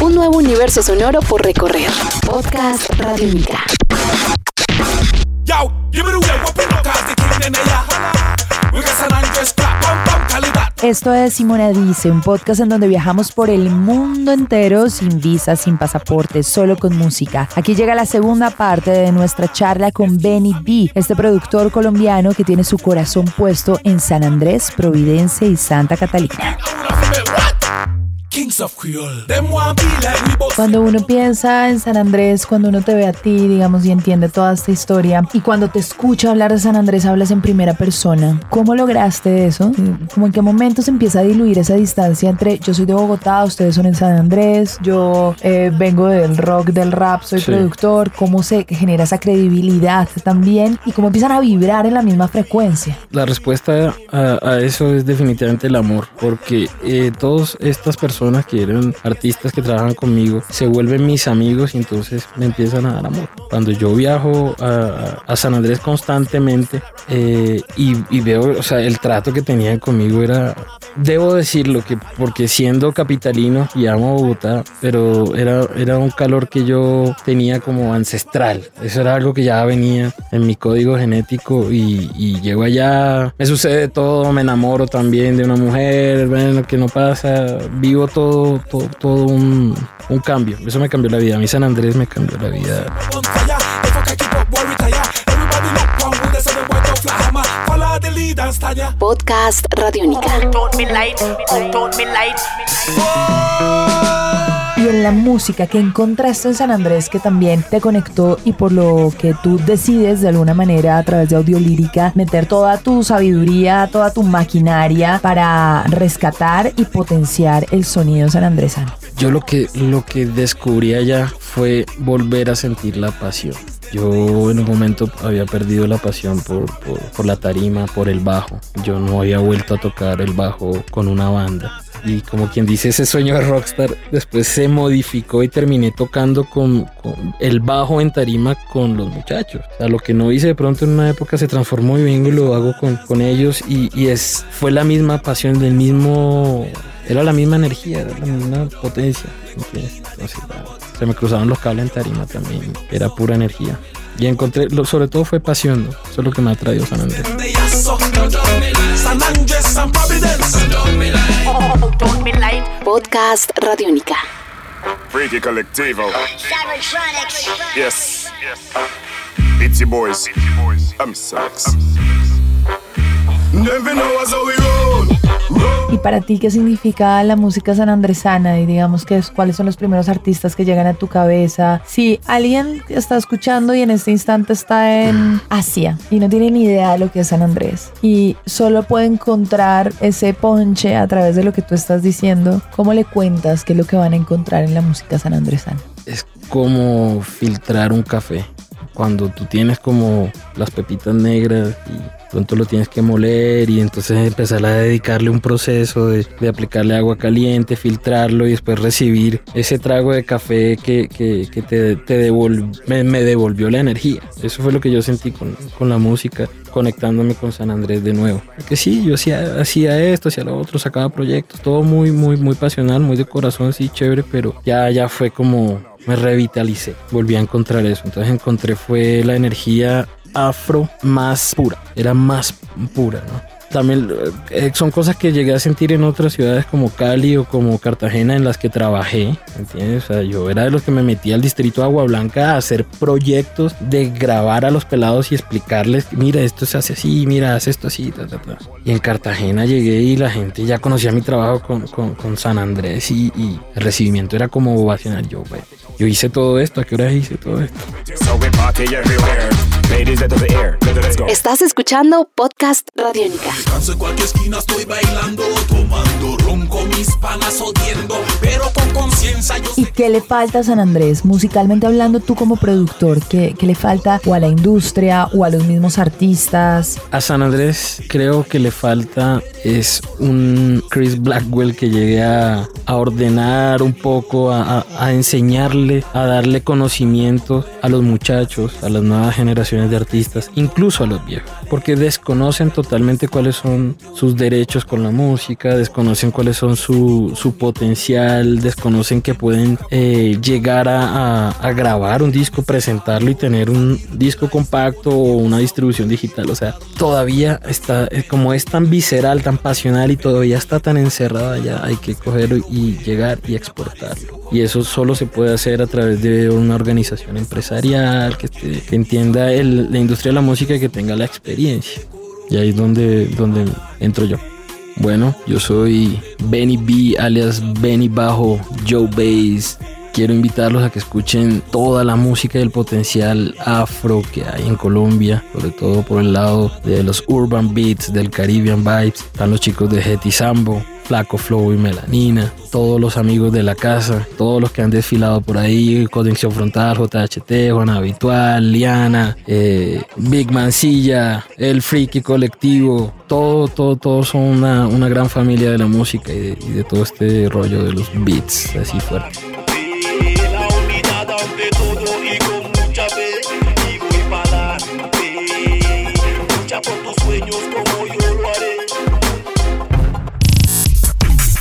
Un nuevo universo sonoro por recorrer. Podcast Radio Mica. Esto es Simona Dice, un podcast en donde viajamos por el mundo entero sin visa, sin pasaporte, solo con música. Aquí llega la segunda parte de nuestra charla con Benny B, este productor colombiano que tiene su corazón puesto en San Andrés, Providencia y Santa Catalina. Cuando uno piensa en San Andrés, cuando uno te ve a ti, digamos, y entiende toda esta historia, y cuando te escucha hablar de San Andrés, hablas en primera persona. ¿Cómo lograste eso? ¿Cómo en qué momento se empieza a diluir esa distancia entre yo soy de Bogotá, ustedes son en San Andrés, yo eh, vengo del rock, del rap, soy productor? ¿Cómo se genera esa credibilidad también? ¿Y cómo empiezan a vibrar en la misma frecuencia? La respuesta a, eso es definitivamente el amor, porque eh, todas estas personas eran artistas que trabajan conmigo se vuelven mis amigos y entonces me empiezan a dar amor. Cuando yo viajo a, San Andrés constantemente eh, y, veo, o sea, el trato que tenían conmigo era, debo decirlo, que porque siendo capitalino y amo Bogotá, pero era, era un calor que yo tenía como ancestral. Eso era algo que ya venía en mi código genético y, y llego allá, me sucede todo, me enamoro también de una mujer, bueno, que no pasa, vivo todo todo, todo, un, un, cambio. Eso me cambió la vida. A mí San Andrés me cambió la vida. Podcast Radiónica y en la música que encontraste en San Andrés que también te conectó y por lo que tú decides de alguna manera a través de audiolírica meter toda tu sabiduría, toda tu maquinaria para rescatar y potenciar el sonido sanandresano. Yo lo que, lo que descubrí allá fue volver a sentir la pasión. Yo en un momento había perdido la pasión por, por, la tarima, por el bajo. Yo no había vuelto a tocar el bajo con una banda. Y como quien dice ese sueño de rockstar después se modificó y terminé tocando con, el bajo en tarima con los muchachos. O sea lo que no hice de pronto en una época se transformó y vengo y lo hago con, con ellos y, y, es fue la misma pasión del mismo era la misma energía era la misma potencia se me cruzaban los cables en tarima también era pura energía y encontré, sobre todo fue pasión, eso es lo que me ha traído San Andrés. Podcast Radiónica. Freaky Colectivo. Yes. It's your boys. I'm Sax. Never know how we roll. ¿Y para ti qué significa la música sanandresana? Y digamos que es, cuáles son los primeros artistas que llegan a tu cabeza. Si alguien está escuchando y en este instante está en Asia y no tiene ni idea de lo que es San Andrés y solo puede encontrar ese ponche a través de lo que tú estás diciendo, ¿cómo le cuentas qué es lo que van a encontrar en la música sanandresana? Es como filtrar un café. Cuando tú tienes como las pepitas negras y pronto lo tienes que moler y entonces empezar a dedicarle un proceso de, aplicarle agua caliente, filtrarlo y después recibir ese trago de café que, te, te me, devolvió la energía. Eso fue lo que yo sentí con, con la música, conectándome con San Andrés de nuevo. Que sí, yo hacía, hacía esto, hacía lo otro, sacaba proyectos, todo muy, muy, muy pasional, muy de corazón, sí, chévere, pero ya, ya fue como me revitalicé, volví a encontrar eso. Entonces encontré fue la energía afro más pura, era más pura, ¿no? También eh, son cosas que llegué a sentir en otras ciudades como Cali o como Cartagena en las que trabajé, ¿entiendes? O sea, yo era de los que me metía al distrito de Agua Blanca a hacer proyectos de grabar a los pelados y explicarles, mira, esto se hace así, mira, haz esto así, ta, ta, ta. Y en Cartagena llegué y la gente ya conocía mi trabajo con, con, con San Andrés y, y, el recibimiento era como ovacional. Yo, güey, yo hice todo esto, ¿a qué hora hice todo esto? Estás escuchando Podcast Radiónica. ¿Y qué le falta a San Andrés? Musicalmente hablando, tú como productor, ¿qué, ¿qué, le falta o a la industria o a los mismos artistas? A San Andrés creo que le falta es un Chris Blackwell que llegue a, a ordenar un poco, a, a enseñarle, a darle conocimiento a los muchachos, a las nuevas generaciones de artistas, incluso a los viejos, porque desconocen totalmente cuáles son sus derechos con la música, desconocen cuáles son su, su potencial, desconocen que pueden eh, llegar a, grabar un disco, presentarlo y tener un disco compacto o una distribución digital. O sea, todavía está, eh, como es tan visceral, tan pasional y todavía está tan encerrada, ya hay que cogerlo y llegar y exportarlo. Y eso solo se puede hacer a través de una organización empresarial que, entienda la industria de la música y que tenga la experiencia. Y ahí es donde, donde entro yo. Bueno, yo soy Benny B, alias Benny Bajo, Joe Bass. Quiero invitarlos a que escuchen toda la música y el potencial afro que hay en Colombia, sobre todo por el lado de los urban beats, del Caribbean vibes. Están los chicos de Hetty Sambo, Flaco Flow y Melanina, todos los amigos de la casa, todos los que han desfilado por ahí, Conexión Frontal, JHT, Juan Habitual, Liana, eh, Big Mancilla, El Freaky Colectivo, todo, todo, todos son una, una gran familia de la música y de, todo este rollo de los beats así fuerte.